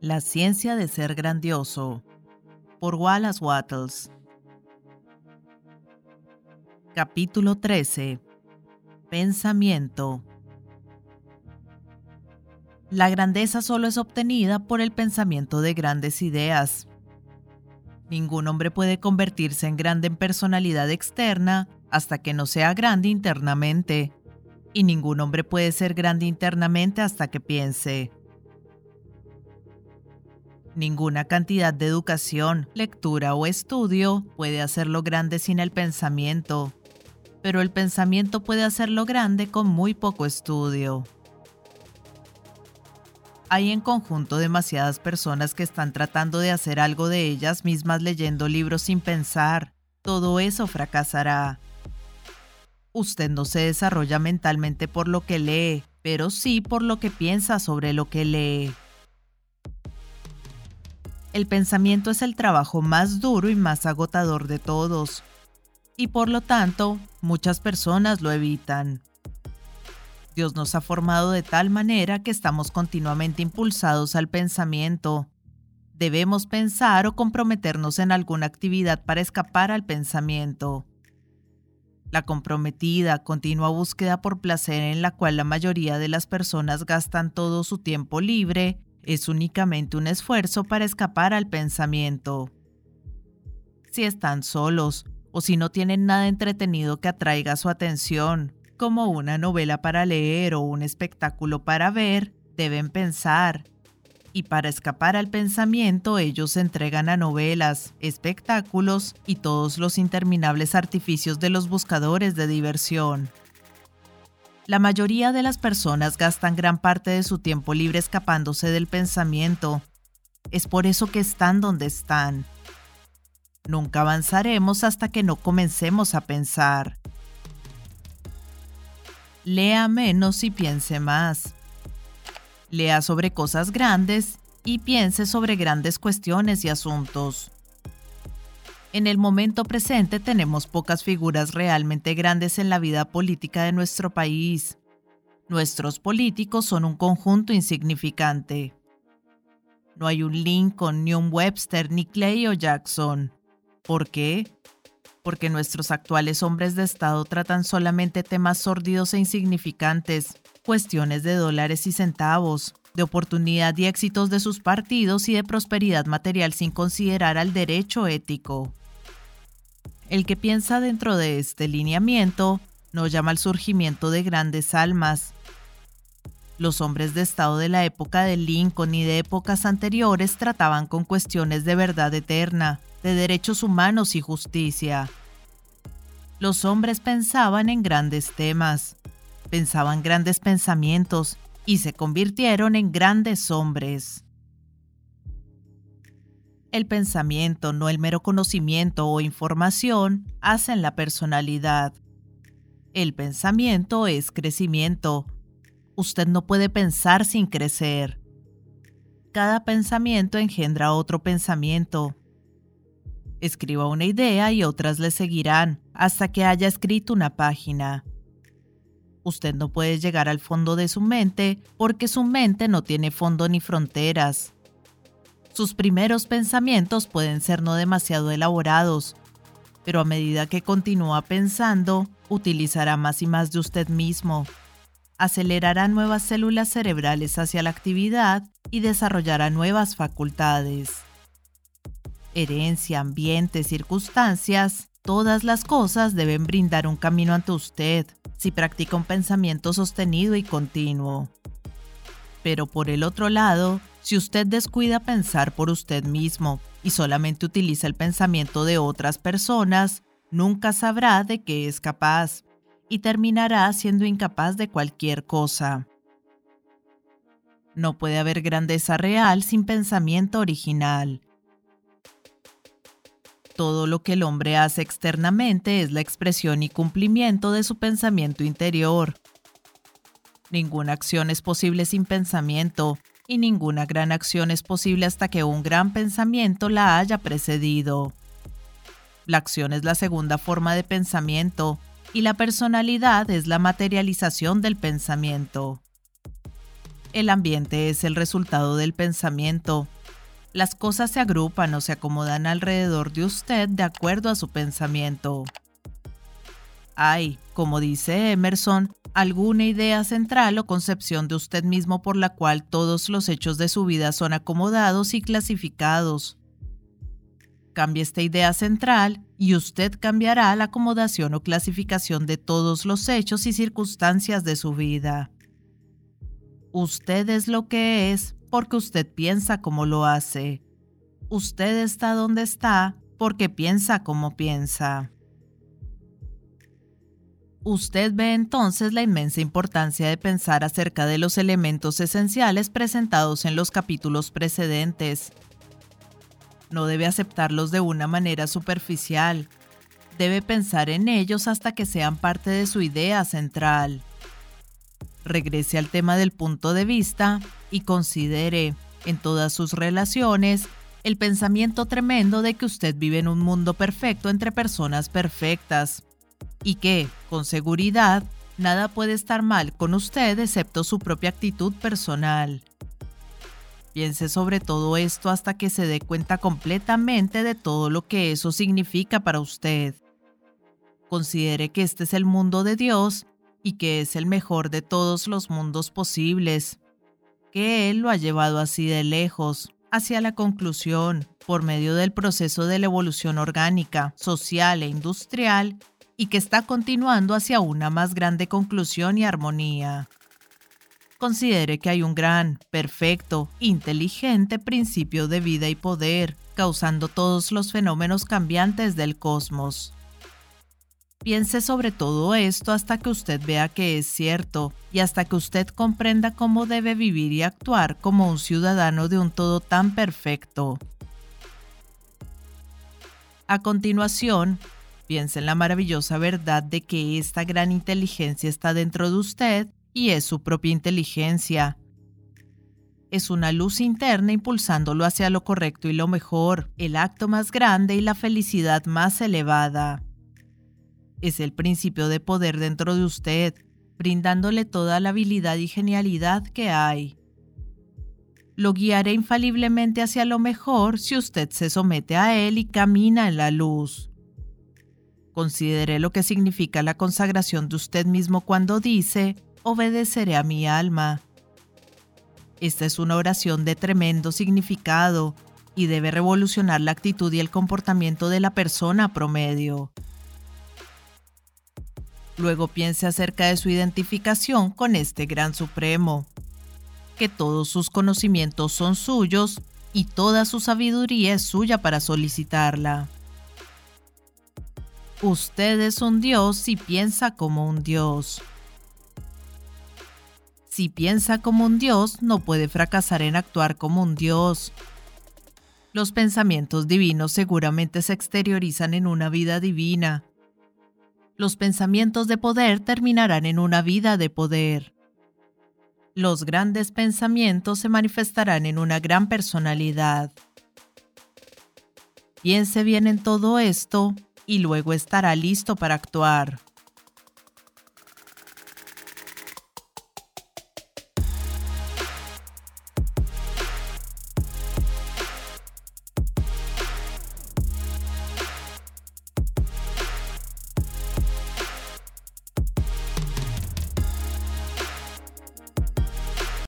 La ciencia de ser grandioso por Wallace Wattles. Capítulo 13 Pensamiento. La grandeza solo es obtenida por el pensamiento de grandes ideas. Ningún hombre puede convertirse en grande en personalidad externa hasta que no sea grande internamente, y ningún hombre puede ser grande internamente hasta que piense. Ninguna cantidad de educación, lectura o estudio puede hacerlo grande sin el pensamiento, pero el pensamiento puede hacerlo grande con muy poco estudio. Hay en conjunto demasiadas personas que están tratando de hacer algo de ellas mismas leyendo libros sin pensar. Todo eso fracasará. Usted no se desarrolla mentalmente por lo que lee, pero sí por lo que piensa sobre lo que lee. El pensamiento es el trabajo más duro y más agotador de todos, y por lo tanto, muchas personas lo evitan. Dios nos ha formado de tal manera que estamos continuamente impulsados al pensamiento. Debemos pensar o comprometernos en alguna actividad para escapar al pensamiento. La comprometida, continua búsqueda por placer en la cual la mayoría de las personas gastan todo su tiempo libre es únicamente un esfuerzo para escapar al pensamiento. Si están solos o si no tienen nada entretenido que atraiga su atención, como una novela para leer o un espectáculo para ver, deben pensar. Y para escapar al pensamiento ellos se entregan a novelas, espectáculos y todos los interminables artificios de los buscadores de diversión. La mayoría de las personas gastan gran parte de su tiempo libre escapándose del pensamiento. Es por eso que están donde están. Nunca avanzaremos hasta que no comencemos a pensar. Lea menos y piense más. Lea sobre cosas grandes y piense sobre grandes cuestiones y asuntos. En el momento presente tenemos pocas figuras realmente grandes en la vida política de nuestro país. Nuestros políticos son un conjunto insignificante. No hay un Lincoln, ni un Webster, ni Clay o Jackson. ¿Por qué? Porque nuestros actuales hombres de Estado tratan solamente temas sórdidos e insignificantes, cuestiones de dólares y centavos, de oportunidad y éxitos de sus partidos y de prosperidad material sin considerar al derecho ético. El que piensa dentro de este lineamiento no llama al surgimiento de grandes almas. Los hombres de Estado de la época de Lincoln y de épocas anteriores trataban con cuestiones de verdad eterna, de derechos humanos y justicia. Los hombres pensaban en grandes temas, pensaban grandes pensamientos y se convirtieron en grandes hombres. El pensamiento, no el mero conocimiento o información, hacen la personalidad. El pensamiento es crecimiento. Usted no puede pensar sin crecer. Cada pensamiento engendra otro pensamiento. Escriba una idea y otras le seguirán hasta que haya escrito una página. Usted no puede llegar al fondo de su mente porque su mente no tiene fondo ni fronteras. Sus primeros pensamientos pueden ser no demasiado elaborados, pero a medida que continúa pensando, utilizará más y más de usted mismo. Acelerará nuevas células cerebrales hacia la actividad y desarrollará nuevas facultades. Herencia, ambiente, circunstancias, todas las cosas deben brindar un camino ante usted si practica un pensamiento sostenido y continuo. Pero por el otro lado, si usted descuida pensar por usted mismo y solamente utiliza el pensamiento de otras personas, nunca sabrá de qué es capaz y terminará siendo incapaz de cualquier cosa. No puede haber grandeza real sin pensamiento original. Todo lo que el hombre hace externamente es la expresión y cumplimiento de su pensamiento interior. Ninguna acción es posible sin pensamiento, y ninguna gran acción es posible hasta que un gran pensamiento la haya precedido. La acción es la segunda forma de pensamiento y la personalidad es la materialización del pensamiento. El ambiente es el resultado del pensamiento. Las cosas se agrupan o se acomodan alrededor de usted de acuerdo a su pensamiento. Hay, como dice Emerson, alguna idea central o concepción de usted mismo por la cual todos los hechos de su vida son acomodados y clasificados. Cambie esta idea central y usted cambiará la acomodación o clasificación de todos los hechos y circunstancias de su vida. Usted es lo que es porque usted piensa como lo hace. Usted está donde está porque piensa como piensa. Usted ve entonces la inmensa importancia de pensar acerca de los elementos esenciales presentados en los capítulos precedentes. No debe aceptarlos de una manera superficial. Debe pensar en ellos hasta que sean parte de su idea central regrese al tema del punto de vista y considere, en todas sus relaciones, el pensamiento tremendo de que usted vive en un mundo perfecto entre personas perfectas y que, con seguridad, nada puede estar mal con usted excepto su propia actitud personal. Piense sobre todo esto hasta que se dé cuenta completamente de todo lo que eso significa para usted. Considere que este es el mundo de Dios y que es el mejor de todos los mundos posibles, que Él lo ha llevado así de lejos, hacia la conclusión, por medio del proceso de la evolución orgánica, social e industrial, y que está continuando hacia una más grande conclusión y armonía. Considere que hay un gran, perfecto, inteligente principio de vida y poder, causando todos los fenómenos cambiantes del cosmos. Piense sobre todo esto hasta que usted vea que es cierto y hasta que usted comprenda cómo debe vivir y actuar como un ciudadano de un todo tan perfecto. A continuación, piense en la maravillosa verdad de que esta gran inteligencia está dentro de usted y es su propia inteligencia. Es una luz interna impulsándolo hacia lo correcto y lo mejor, el acto más grande y la felicidad más elevada es el principio de poder dentro de usted, brindándole toda la habilidad y genialidad que hay. Lo guiaré infaliblemente hacia lo mejor si usted se somete a él y camina en la luz. Considere lo que significa la consagración de usted mismo cuando dice, obedeceré a mi alma. Esta es una oración de tremendo significado y debe revolucionar la actitud y el comportamiento de la persona promedio. Luego piense acerca de su identificación con este Gran Supremo, que todos sus conocimientos son suyos y toda su sabiduría es suya para solicitarla. Usted es un Dios y piensa como un Dios. Si piensa como un Dios, no puede fracasar en actuar como un Dios. Los pensamientos divinos seguramente se exteriorizan en una vida divina, los pensamientos de poder terminarán en una vida de poder. Los grandes pensamientos se manifestarán en una gran personalidad. Piense bien en todo esto y luego estará listo para actuar.